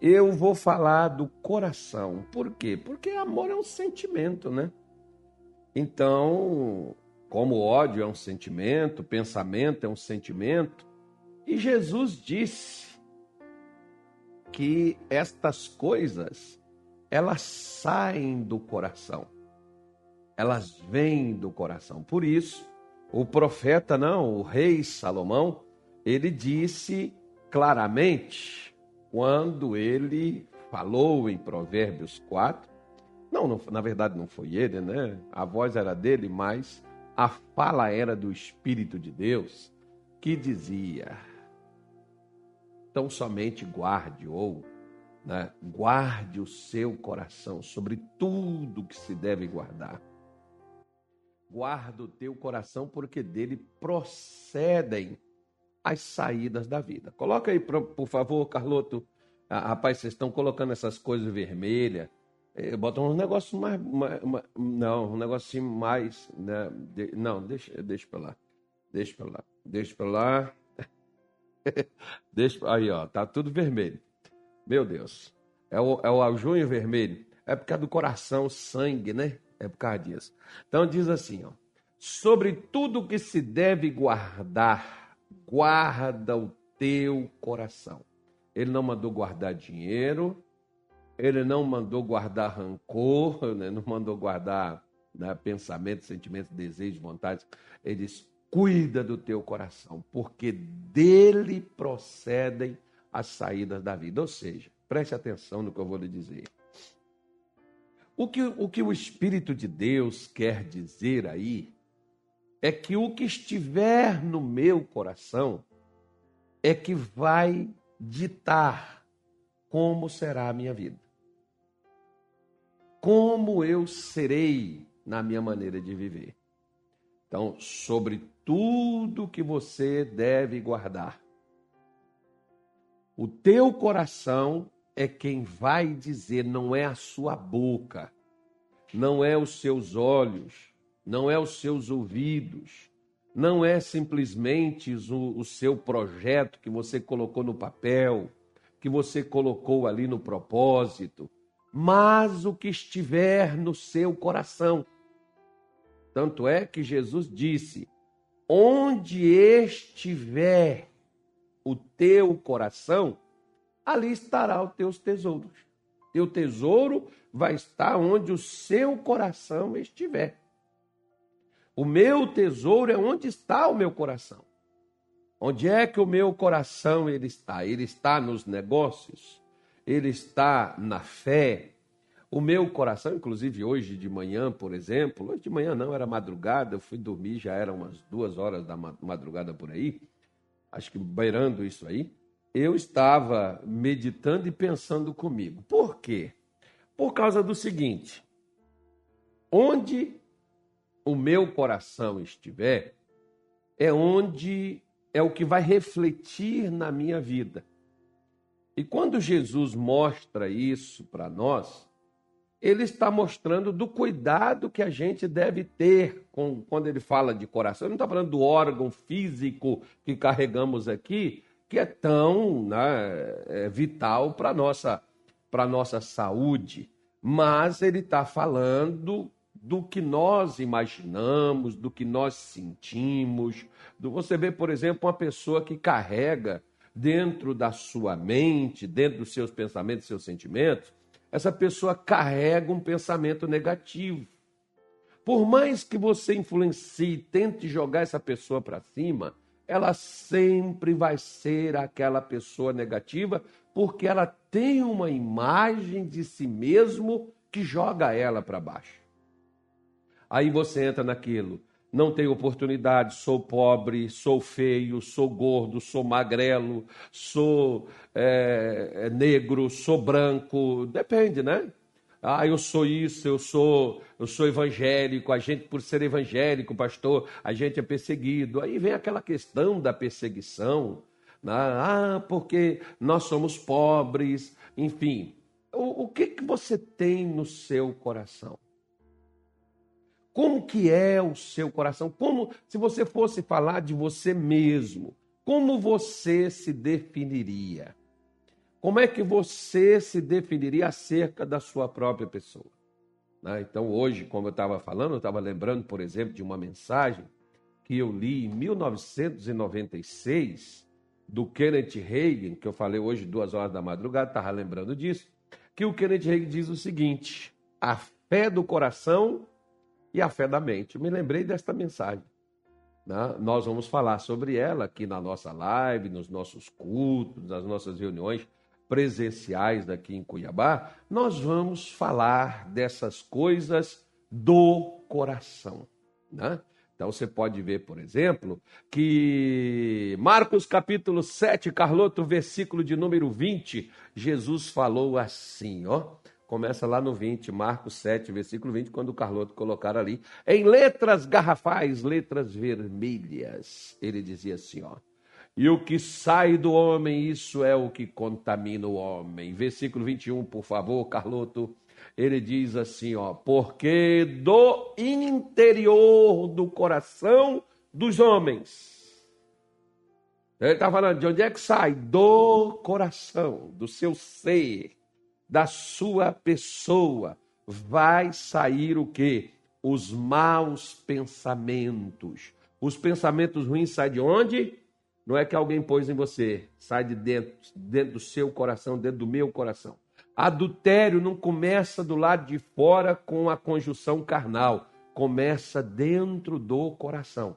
eu vou falar do coração. Por quê? Porque amor é um sentimento, né? Então, como ódio é um sentimento, pensamento é um sentimento, e Jesus disse que estas coisas elas saem do coração. Elas vêm do coração. Por isso, o profeta não, o rei Salomão, ele disse claramente quando ele falou em Provérbios 4, não, não, na verdade não foi ele, né? A voz era dele, mas a fala era do Espírito de Deus, que dizia: Então somente guarde, ou né, guarde o seu coração sobre tudo que se deve guardar. Guarda o teu coração, porque dele procedem as saídas da vida. Coloca aí, por favor, Carloto. Ah, rapaz, vocês estão colocando essas coisas vermelhas. É, botam um negócio mais, mais, mais, Não, um negocinho mais. Né? De, não, deixa, deixa pra lá. Deixa pra lá. Deixa pra lá. deixa, aí, ó, tá tudo vermelho. Meu Deus. É o, é o junho vermelho. É por causa do coração, sangue, né? É por causa disso. Então diz assim, ó. Sobre tudo que se deve guardar guarda o teu coração. Ele não mandou guardar dinheiro, ele não mandou guardar rancor, né? não mandou guardar né, pensamentos, sentimentos, desejos, vontades. Ele diz: cuida do teu coração, porque dele procedem as saídas da vida. Ou seja, preste atenção no que eu vou lhe dizer. O que, o que o Espírito de Deus quer dizer aí é que o que estiver no meu coração é que vai ditar como será a minha vida. Como eu serei na minha maneira de viver. Então, sobre tudo que você deve guardar, o teu coração é quem vai dizer, não é a sua boca, não é os seus olhos, não é os seus ouvidos, não é simplesmente o, o seu projeto que você colocou no papel, que você colocou ali no propósito, mas o que estiver no seu coração. Tanto é que Jesus disse: onde estiver o teu coração, ali estará os teus tesouros. Teu tesouro vai estar onde o seu coração estiver. O meu tesouro é onde está o meu coração. Onde é que o meu coração ele está? Ele está nos negócios? Ele está na fé? O meu coração, inclusive hoje de manhã, por exemplo, hoje de manhã não, era madrugada, eu fui dormir, já eram umas duas horas da madrugada por aí, acho que beirando isso aí, eu estava meditando e pensando comigo. Por quê? Por causa do seguinte: onde o meu coração estiver, é onde é o que vai refletir na minha vida. E quando Jesus mostra isso para nós, ele está mostrando do cuidado que a gente deve ter com, quando ele fala de coração. Ele não está falando do órgão físico que carregamos aqui, que é tão né, é vital para a nossa, nossa saúde. Mas ele está falando do que nós imaginamos, do que nós sentimos. Você vê, por exemplo, uma pessoa que carrega dentro da sua mente, dentro dos seus pensamentos, seus sentimentos, essa pessoa carrega um pensamento negativo. Por mais que você influencie, tente jogar essa pessoa para cima, ela sempre vai ser aquela pessoa negativa, porque ela tem uma imagem de si mesmo que joga ela para baixo. Aí você entra naquilo. Não tenho oportunidade, sou pobre, sou feio, sou gordo, sou magrelo, sou é, negro, sou branco, depende, né? Ah, eu sou isso, eu sou, eu sou evangélico, a gente por ser evangélico, pastor, a gente é perseguido. Aí vem aquela questão da perseguição, né? ah, porque nós somos pobres, enfim. O, o que que você tem no seu coração? Como que é o seu coração? Como se você fosse falar de você mesmo, como você se definiria? como é que você se definiria acerca da sua própria pessoa? Né? Então, hoje, como eu estava falando, eu estava lembrando, por exemplo, de uma mensagem que eu li em 1996 do Kenneth Reagan, que eu falei hoje duas horas da madrugada, estava lembrando disso, que o Kenneth Reagan diz o seguinte: a fé do coração e a fé da mente. Me lembrei desta mensagem. Né? Nós vamos falar sobre ela aqui na nossa live, nos nossos cultos, nas nossas reuniões presenciais daqui em Cuiabá. Nós vamos falar dessas coisas do coração. Né? Então você pode ver, por exemplo, que Marcos capítulo 7, Carloto, versículo de número 20, Jesus falou assim, ó. Começa lá no 20, Marcos 7, versículo 20, quando o Carloto colocar ali, em letras garrafais, letras vermelhas, ele dizia assim, ó. E o que sai do homem, isso é o que contamina o homem. Versículo 21, por favor, Carloto. Ele diz assim, ó, porque do interior do coração dos homens. Ele está falando de onde é que sai? Do coração, do seu ser da sua pessoa vai sair o quê? Os maus pensamentos. Os pensamentos ruins saem de onde? Não é que alguém pôs em você, sai de dentro, dentro do seu coração, dentro do meu coração. Adultério não começa do lado de fora com a conjunção carnal, começa dentro do coração.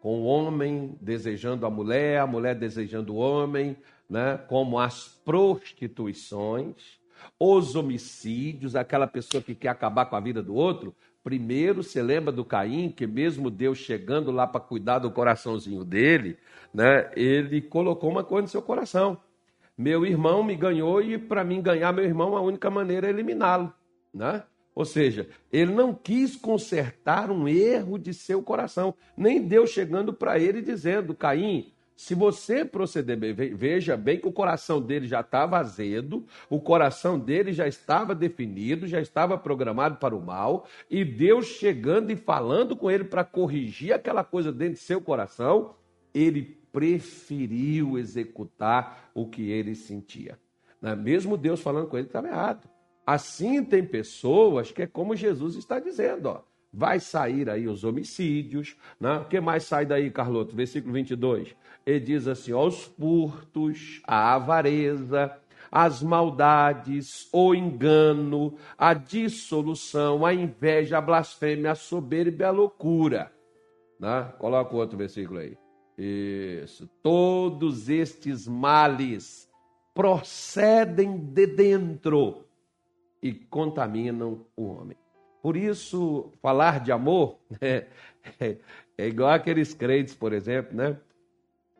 Com o homem desejando a mulher, a mulher desejando o homem, né, como as prostituições, os homicídios, aquela pessoa que quer acabar com a vida do outro. Primeiro, você lembra do Caim, que mesmo Deus chegando lá para cuidar do coraçãozinho dele, né, ele colocou uma coisa no seu coração. Meu irmão me ganhou e para mim ganhar meu irmão, a única maneira é eliminá-lo. Né? Ou seja, ele não quis consertar um erro de seu coração. Nem Deus chegando para ele dizendo: Caim, se você proceder bem, veja bem que o coração dele já estava azedo, o coração dele já estava definido, já estava programado para o mal, e Deus chegando e falando com ele para corrigir aquela coisa dentro de seu coração, ele preferiu executar o que ele sentia. Né? Mesmo Deus falando com ele, estava errado. Assim tem pessoas que é como Jesus está dizendo, ó vai sair aí os homicídios, né? o que mais sai daí, Carloto? Versículo 22, ele diz assim, ó, os furtos, a avareza, as maldades, o engano, a dissolução, a inveja, a blasfêmia, a soberba a loucura. Né? Coloca o outro versículo aí. Isso. Todos estes males procedem de dentro e contaminam o homem. Por isso, falar de amor é, é, é igual aqueles crentes, por exemplo, né?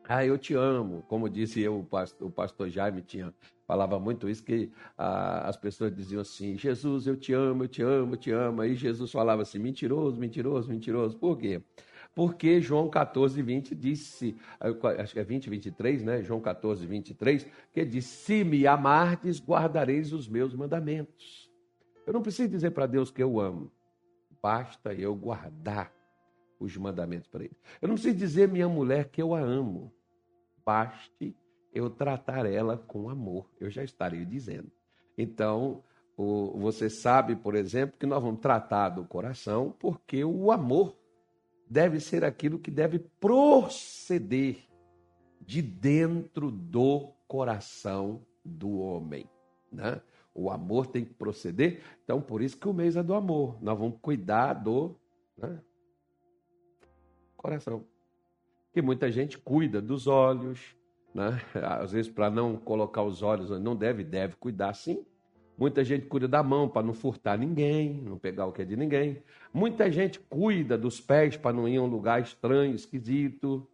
Ah, eu te amo. Como disse eu, o pastor, o pastor Jaime tinha, falava muito isso, que ah, as pessoas diziam assim, Jesus, eu te amo, eu te amo, eu te amo. Aí Jesus falava assim, mentiroso, mentiroso, mentiroso. Por quê? Porque João 14, 20 disse, acho que é 20, 23, né? João 14, 23, que diz, se me amardes, guardareis os meus mandamentos. Eu não preciso dizer para Deus que eu amo. Basta eu guardar os mandamentos para Ele. Eu não preciso dizer minha mulher que eu a amo. Baste eu tratar ela com amor. Eu já estarei dizendo. Então, você sabe, por exemplo, que nós vamos tratar do coração, porque o amor deve ser aquilo que deve proceder de dentro do coração do homem. Né? O amor tem que proceder. Então, por isso que o mês é do amor. Nós vamos cuidar do né, coração. Que muita gente cuida dos olhos, né? às vezes para não colocar os olhos, não deve, deve cuidar sim. Muita gente cuida da mão para não furtar ninguém, não pegar o que é de ninguém. Muita gente cuida dos pés para não ir a um lugar estranho, esquisito.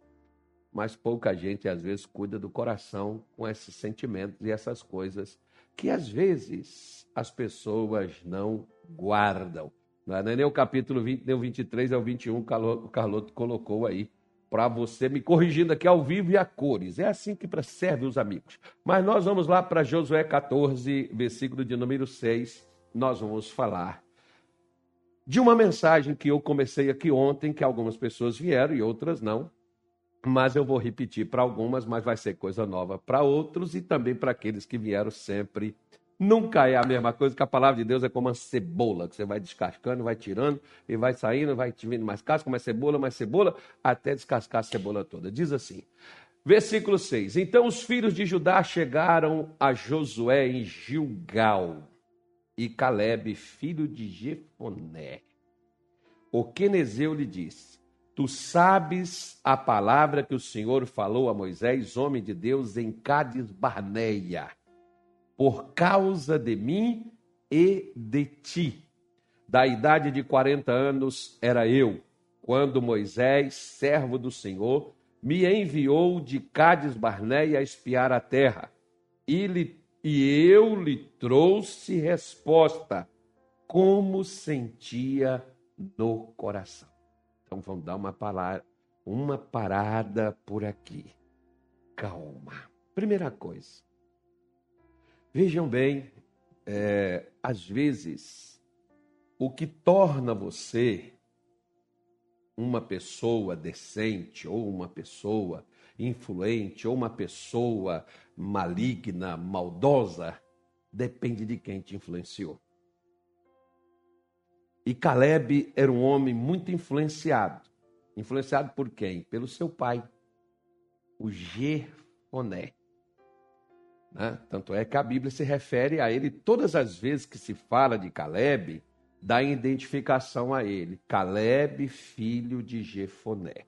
Mas pouca gente, às vezes, cuida do coração com esses sentimentos e essas coisas que às vezes as pessoas não guardam. Não é nem o capítulo 20, nem o 23, é o 21, o Carloto colocou aí para você, me corrigindo aqui ao vivo e a cores. É assim que serve os amigos. Mas nós vamos lá para Josué 14, versículo de número 6. Nós vamos falar de uma mensagem que eu comecei aqui ontem, que algumas pessoas vieram e outras não, mas eu vou repetir para algumas, mas vai ser coisa nova para outros e também para aqueles que vieram sempre. Nunca é a mesma coisa que a palavra de Deus é como uma cebola, que você vai descascando, vai tirando e vai saindo, vai te vindo mais casca, mais cebola, mais cebola, até descascar a cebola toda. Diz assim, versículo 6: Então os filhos de Judá chegaram a Josué em Gilgal, e Caleb, filho de Jefoné. O Quenezeu lhe disse: Tu sabes a palavra que o Senhor falou a Moisés, homem de Deus, em Cádiz Barneia, por causa de mim e de ti. Da idade de 40 anos era eu, quando Moisés, servo do Senhor, me enviou de Cádiz Barneia a espiar a terra. E, lhe, e eu lhe trouxe resposta, como sentia no coração. Então vamos dar uma, palavra, uma parada por aqui. Calma. Primeira coisa. Vejam bem, é, às vezes, o que torna você uma pessoa decente, ou uma pessoa influente, ou uma pessoa maligna, maldosa, depende de quem te influenciou. E Caleb era um homem muito influenciado. Influenciado por quem? Pelo seu pai, o Jefoné. Né? Tanto é que a Bíblia se refere a ele todas as vezes que se fala de Caleb, dá identificação a ele. Caleb, filho de Jefoné.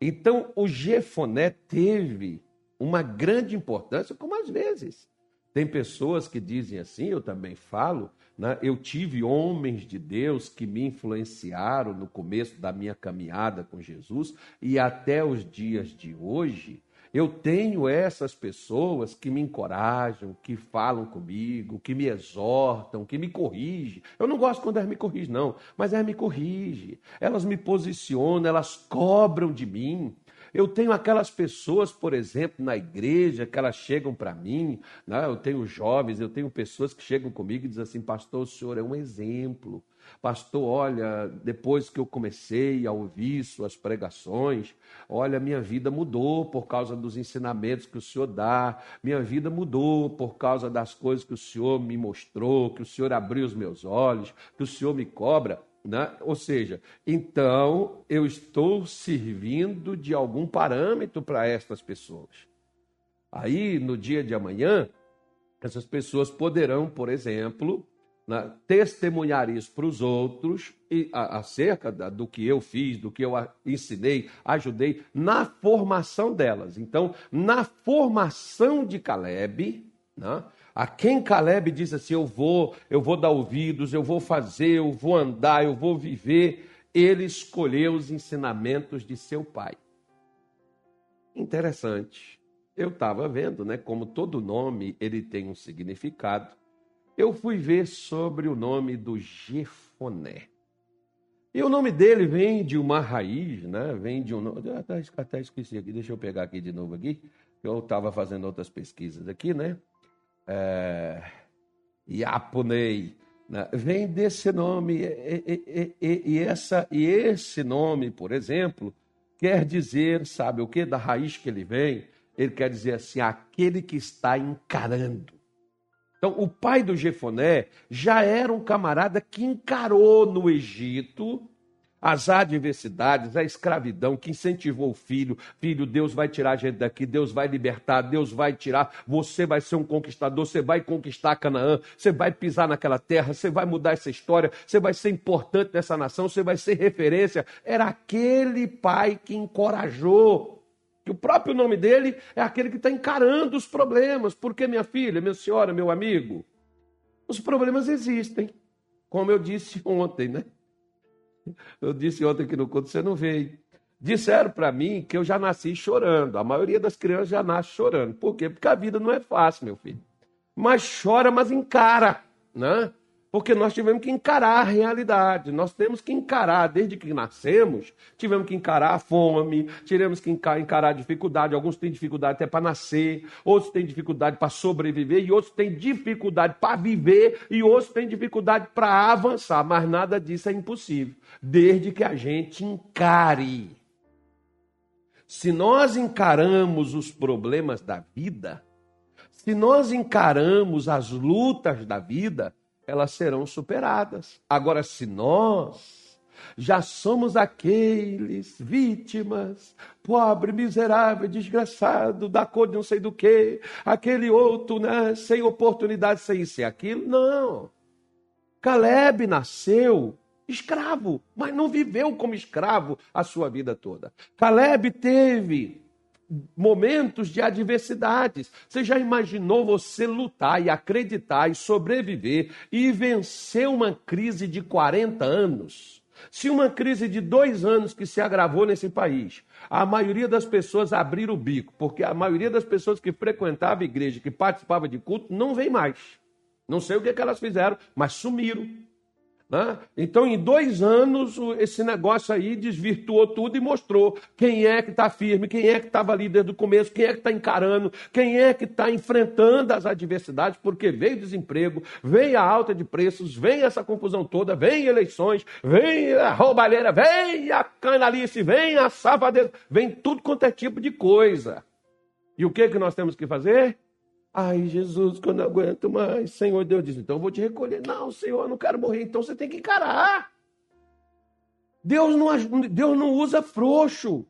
Então, o Jefoné teve uma grande importância, como às vezes. Tem pessoas que dizem assim, eu também falo, né? Eu tive homens de Deus que me influenciaram no começo da minha caminhada com Jesus e até os dias de hoje. Eu tenho essas pessoas que me encorajam, que falam comigo, que me exortam, que me corrigem. Eu não gosto quando elas me corrigem, não, mas elas me corrigem. Elas me posicionam, elas cobram de mim. Eu tenho aquelas pessoas, por exemplo, na igreja, que elas chegam para mim, né? eu tenho jovens, eu tenho pessoas que chegam comigo e dizem assim: Pastor, o senhor é um exemplo. Pastor, olha, depois que eu comecei a ouvir suas pregações, olha, minha vida mudou por causa dos ensinamentos que o Senhor dá, minha vida mudou por causa das coisas que o Senhor me mostrou, que o Senhor abriu os meus olhos, que o Senhor me cobra. Né? Ou seja, então eu estou servindo de algum parâmetro para estas pessoas. Aí, no dia de amanhã, essas pessoas poderão, por exemplo, né, testemunhar isso para os outros e, a, acerca da, do que eu fiz, do que eu ensinei, ajudei na formação delas. Então, na formação de Caleb, né, a quem Caleb diz assim: Eu vou, eu vou dar ouvidos, eu vou fazer, eu vou andar, eu vou viver. Ele escolheu os ensinamentos de seu pai. Interessante. Eu estava vendo, né? Como todo nome ele tem um significado. Eu fui ver sobre o nome do Jefoné. E o nome dele vem de uma raiz, né? Vem de um. Até, até esqueci aqui, deixa eu pegar aqui de novo aqui. Eu estava fazendo outras pesquisas aqui, né? É, Yapunei, né? vem desse nome. E, e, e, essa, e esse nome, por exemplo, quer dizer, sabe o que? Da raiz que ele vem, ele quer dizer assim, aquele que está encarando. Então, o pai do Jefoné já era um camarada que encarou no Egito as adversidades, a escravidão que incentivou o filho. Filho, Deus vai tirar a gente daqui, Deus vai libertar, Deus vai tirar. Você vai ser um conquistador, você vai conquistar Canaã, você vai pisar naquela terra, você vai mudar essa história, você vai ser importante nessa nação, você vai ser referência. Era aquele pai que encorajou. Que o próprio nome dele é aquele que está encarando os problemas. Porque, minha filha, minha senhora, meu amigo, os problemas existem. Como eu disse ontem, né? Eu disse ontem que no culto você não veio. Disseram para mim que eu já nasci chorando. A maioria das crianças já nasce chorando. Por quê? Porque a vida não é fácil, meu filho. Mas chora, mas encara, né? Porque nós tivemos que encarar a realidade. Nós temos que encarar, desde que nascemos, tivemos que encarar a fome, tivemos que encarar a dificuldade. Alguns têm dificuldade até para nascer, outros têm dificuldade para sobreviver, e outros têm dificuldade para viver, e outros têm dificuldade para avançar. Mas nada disso é impossível, desde que a gente encare. Se nós encaramos os problemas da vida, se nós encaramos as lutas da vida, elas serão superadas. Agora, se nós já somos aqueles vítimas, pobre, miserável, desgraçado, da cor de não sei do que, aquele outro, né, sem oportunidade, sem isso e aquilo. Não. Caleb nasceu escravo, mas não viveu como escravo a sua vida toda. Caleb teve momentos de adversidades. Você já imaginou você lutar e acreditar e sobreviver e vencer uma crise de 40 anos? Se uma crise de dois anos que se agravou nesse país, a maioria das pessoas abriram o bico, porque a maioria das pessoas que frequentavam a igreja, que participavam de culto, não vem mais. Não sei o que, que elas fizeram, mas sumiram. Né? Então, em dois anos, esse negócio aí desvirtuou tudo e mostrou quem é que está firme, quem é que estava ali desde o começo, quem é que está encarando, quem é que está enfrentando as adversidades, porque veio desemprego, veio a alta de preços, vem essa confusão toda, vem eleições, vem a roubalheira, vem a canalice, vem a safadeza, vem tudo quanto é tipo de coisa. E o que, que nós temos que fazer? Ai, Jesus, que eu não aguento mais. Senhor, Deus diz, então eu vou te recolher. Não, Senhor, eu não quero morrer. Então você tem que encarar. Deus não, Deus não usa frouxo.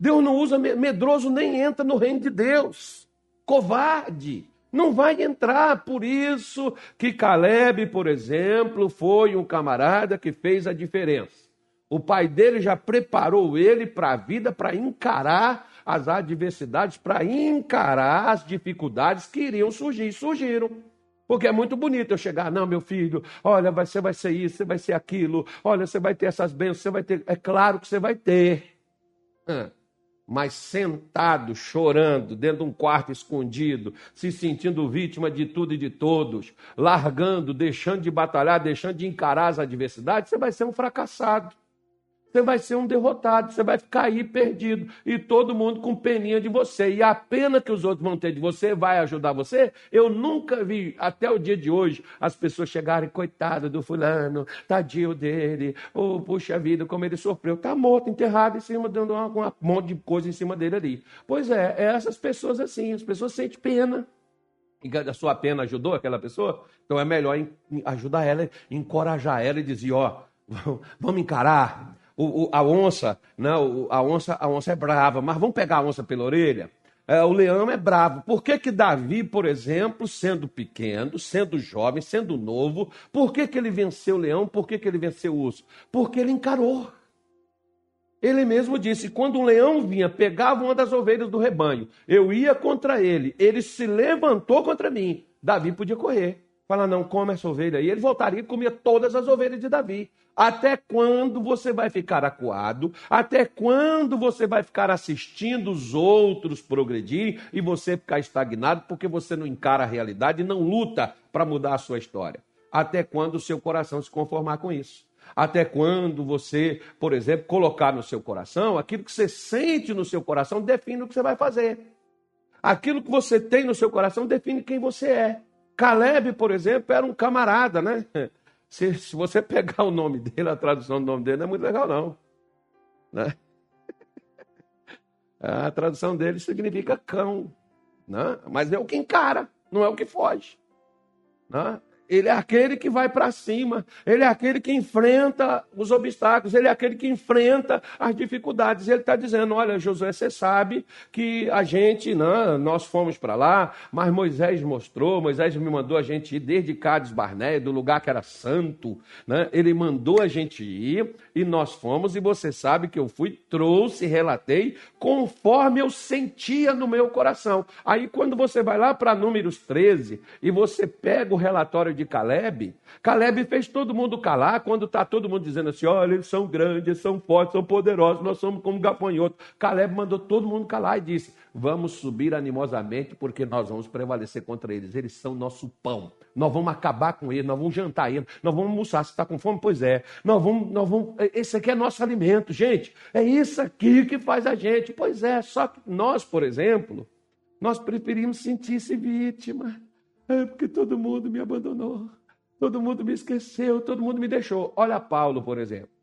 Deus não usa medroso, nem entra no reino de Deus. Covarde. Não vai entrar. Por isso que Caleb, por exemplo, foi um camarada que fez a diferença. O pai dele já preparou ele para a vida, para encarar as adversidades, para encarar as dificuldades que iriam surgir. Surgiram. Porque é muito bonito eu chegar, não, meu filho, olha, você vai ser isso, você vai ser aquilo, olha, você vai ter essas bênçãos, você vai ter. É claro que você vai ter. Mas sentado, chorando, dentro de um quarto escondido, se sentindo vítima de tudo e de todos, largando, deixando de batalhar, deixando de encarar as adversidades, você vai ser um fracassado você vai ser um derrotado, você vai ficar aí perdido e todo mundo com peninha de você. E a pena que os outros vão ter de você vai ajudar você. Eu nunca vi, até o dia de hoje, as pessoas chegarem, coitado do fulano, tadinho dele, oh, puxa vida, como ele sofreu. Está morto, enterrado em cima, dando um monte de coisa em cima dele ali. Pois é, é essas pessoas assim, as pessoas sentem pena. E a sua pena ajudou aquela pessoa? Então é melhor ajudar ela, encorajar ela e dizer, ó, vamos encarar o, o, a onça, né, a onça, a onça é brava, mas vamos pegar a onça pela orelha. É, o leão é bravo. Por que, que Davi, por exemplo, sendo pequeno, sendo jovem, sendo novo, por que, que ele venceu o leão? Por que, que ele venceu o urso? Porque ele encarou. Ele mesmo disse: quando um leão vinha, pegava uma das ovelhas do rebanho, eu ia contra ele, ele se levantou contra mim. Davi podia correr. Fala, não, come essa ovelha. E ele voltaria e comia todas as ovelhas de Davi. Até quando você vai ficar acuado? Até quando você vai ficar assistindo os outros progredirem e você ficar estagnado porque você não encara a realidade e não luta para mudar a sua história? Até quando o seu coração se conformar com isso? Até quando você, por exemplo, colocar no seu coração aquilo que você sente no seu coração define o que você vai fazer. Aquilo que você tem no seu coração define quem você é. Caleb, por exemplo, era um camarada, né? Se, se você pegar o nome dele, a tradução do nome dele não é muito legal, não. Né? A tradução dele significa cão. Né? Mas é o que encara, não é o que foge. Né? Ele é aquele que vai para cima, ele é aquele que enfrenta os obstáculos, ele é aquele que enfrenta as dificuldades. Ele está dizendo: Olha, Josué, você sabe que a gente, não, né, nós fomos para lá, mas Moisés mostrou, Moisés me mandou a gente ir desde Cádiz Barné, do lugar que era santo, né? ele mandou a gente ir e nós fomos, e você sabe que eu fui, trouxe, relatei, conforme eu sentia no meu coração. Aí quando você vai lá para Números 13 e você pega o relatório de Caleb, Caleb fez todo mundo calar quando está todo mundo dizendo assim: olha, eles são grandes, são fortes, são poderosos, nós somos como gafanhoto. Caleb mandou todo mundo calar e disse: vamos subir animosamente porque nós vamos prevalecer contra eles. Eles são nosso pão. Nós vamos acabar com eles, nós vamos jantar eles, nós vamos almoçar. Você está com fome? Pois é. Nós vamos, nós vamos. Esse aqui é nosso alimento, gente. É isso aqui que faz a gente. Pois é, só que nós, por exemplo, nós preferimos sentir-se vítima. É porque todo mundo me abandonou, todo mundo me esqueceu, todo mundo me deixou. Olha Paulo, por exemplo.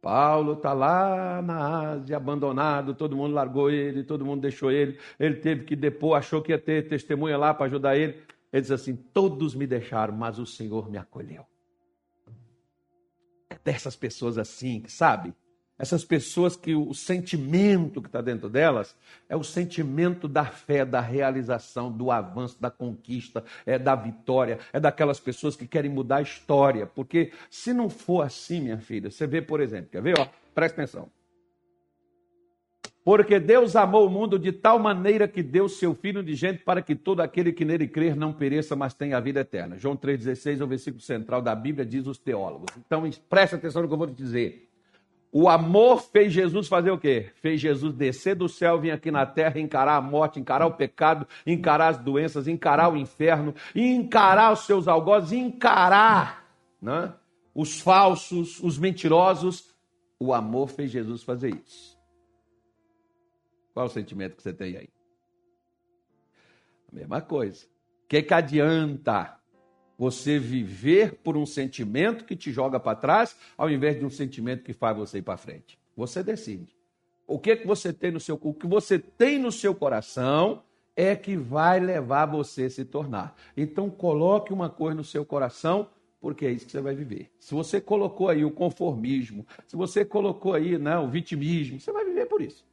Paulo está lá na Ásia, abandonado, todo mundo largou ele, todo mundo deixou ele, ele teve que depor, achou que ia ter testemunha lá para ajudar ele. Ele diz assim: Todos me deixaram, mas o Senhor me acolheu. É dessas pessoas assim, sabe? Essas pessoas que o sentimento que está dentro delas é o sentimento da fé, da realização, do avanço, da conquista, é da vitória, é daquelas pessoas que querem mudar a história. Porque se não for assim, minha filha, você vê, por exemplo, quer ver? Ó, presta atenção. Porque Deus amou o mundo de tal maneira que deu seu Filho de gente para que todo aquele que nele crer não pereça, mas tenha a vida eterna. João 3,16 é o versículo central da Bíblia, diz os teólogos. Então preste atenção no que eu vou te dizer. O amor fez Jesus fazer o quê? Fez Jesus descer do céu, vir aqui na terra, encarar a morte, encarar o pecado, encarar as doenças, encarar o inferno, encarar os seus algozes, encarar né, os falsos, os mentirosos. O amor fez Jesus fazer isso. Qual o sentimento que você tem aí? A mesma coisa. O que, que adianta você viver por um sentimento que te joga para trás, ao invés de um sentimento que faz você ir para frente. Você decide. O que que você tem no seu o que você tem no seu coração é que vai levar você a se tornar. Então coloque uma coisa no seu coração, porque é isso que você vai viver. Se você colocou aí o conformismo, se você colocou aí né, o vitimismo, você vai viver por isso.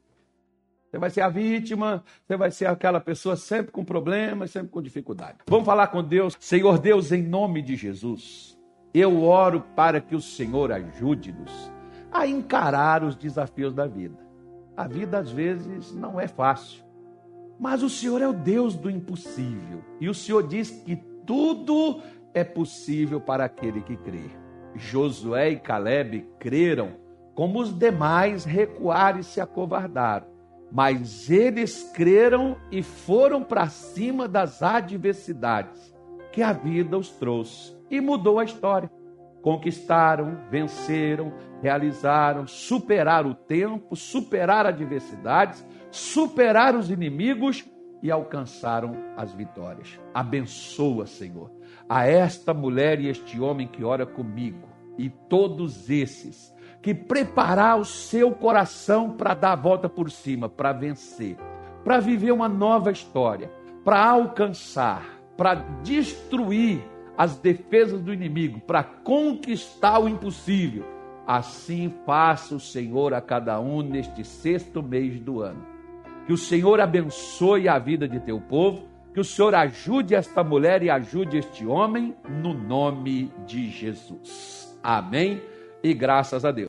Você vai ser a vítima, você vai ser aquela pessoa sempre com problemas, sempre com dificuldade. Vamos falar com Deus. Senhor Deus, em nome de Jesus, eu oro para que o Senhor ajude-nos a encarar os desafios da vida. A vida às vezes não é fácil, mas o Senhor é o Deus do impossível. E o Senhor diz que tudo é possível para aquele que crê. Josué e Caleb creram, como os demais recuaram e se acovardaram mas eles creram e foram para cima das adversidades que a vida os trouxe e mudou a história. Conquistaram, venceram, realizaram, superaram o tempo, superaram adversidades, superaram os inimigos e alcançaram as vitórias. Abençoa, Senhor, a esta mulher e este homem que ora comigo e todos esses que preparar o seu coração para dar a volta por cima, para vencer, para viver uma nova história, para alcançar, para destruir as defesas do inimigo, para conquistar o impossível. Assim faça o Senhor a cada um neste sexto mês do ano. Que o Senhor abençoe a vida de teu povo, que o Senhor ajude esta mulher e ajude este homem, no nome de Jesus. Amém e graças a Deus.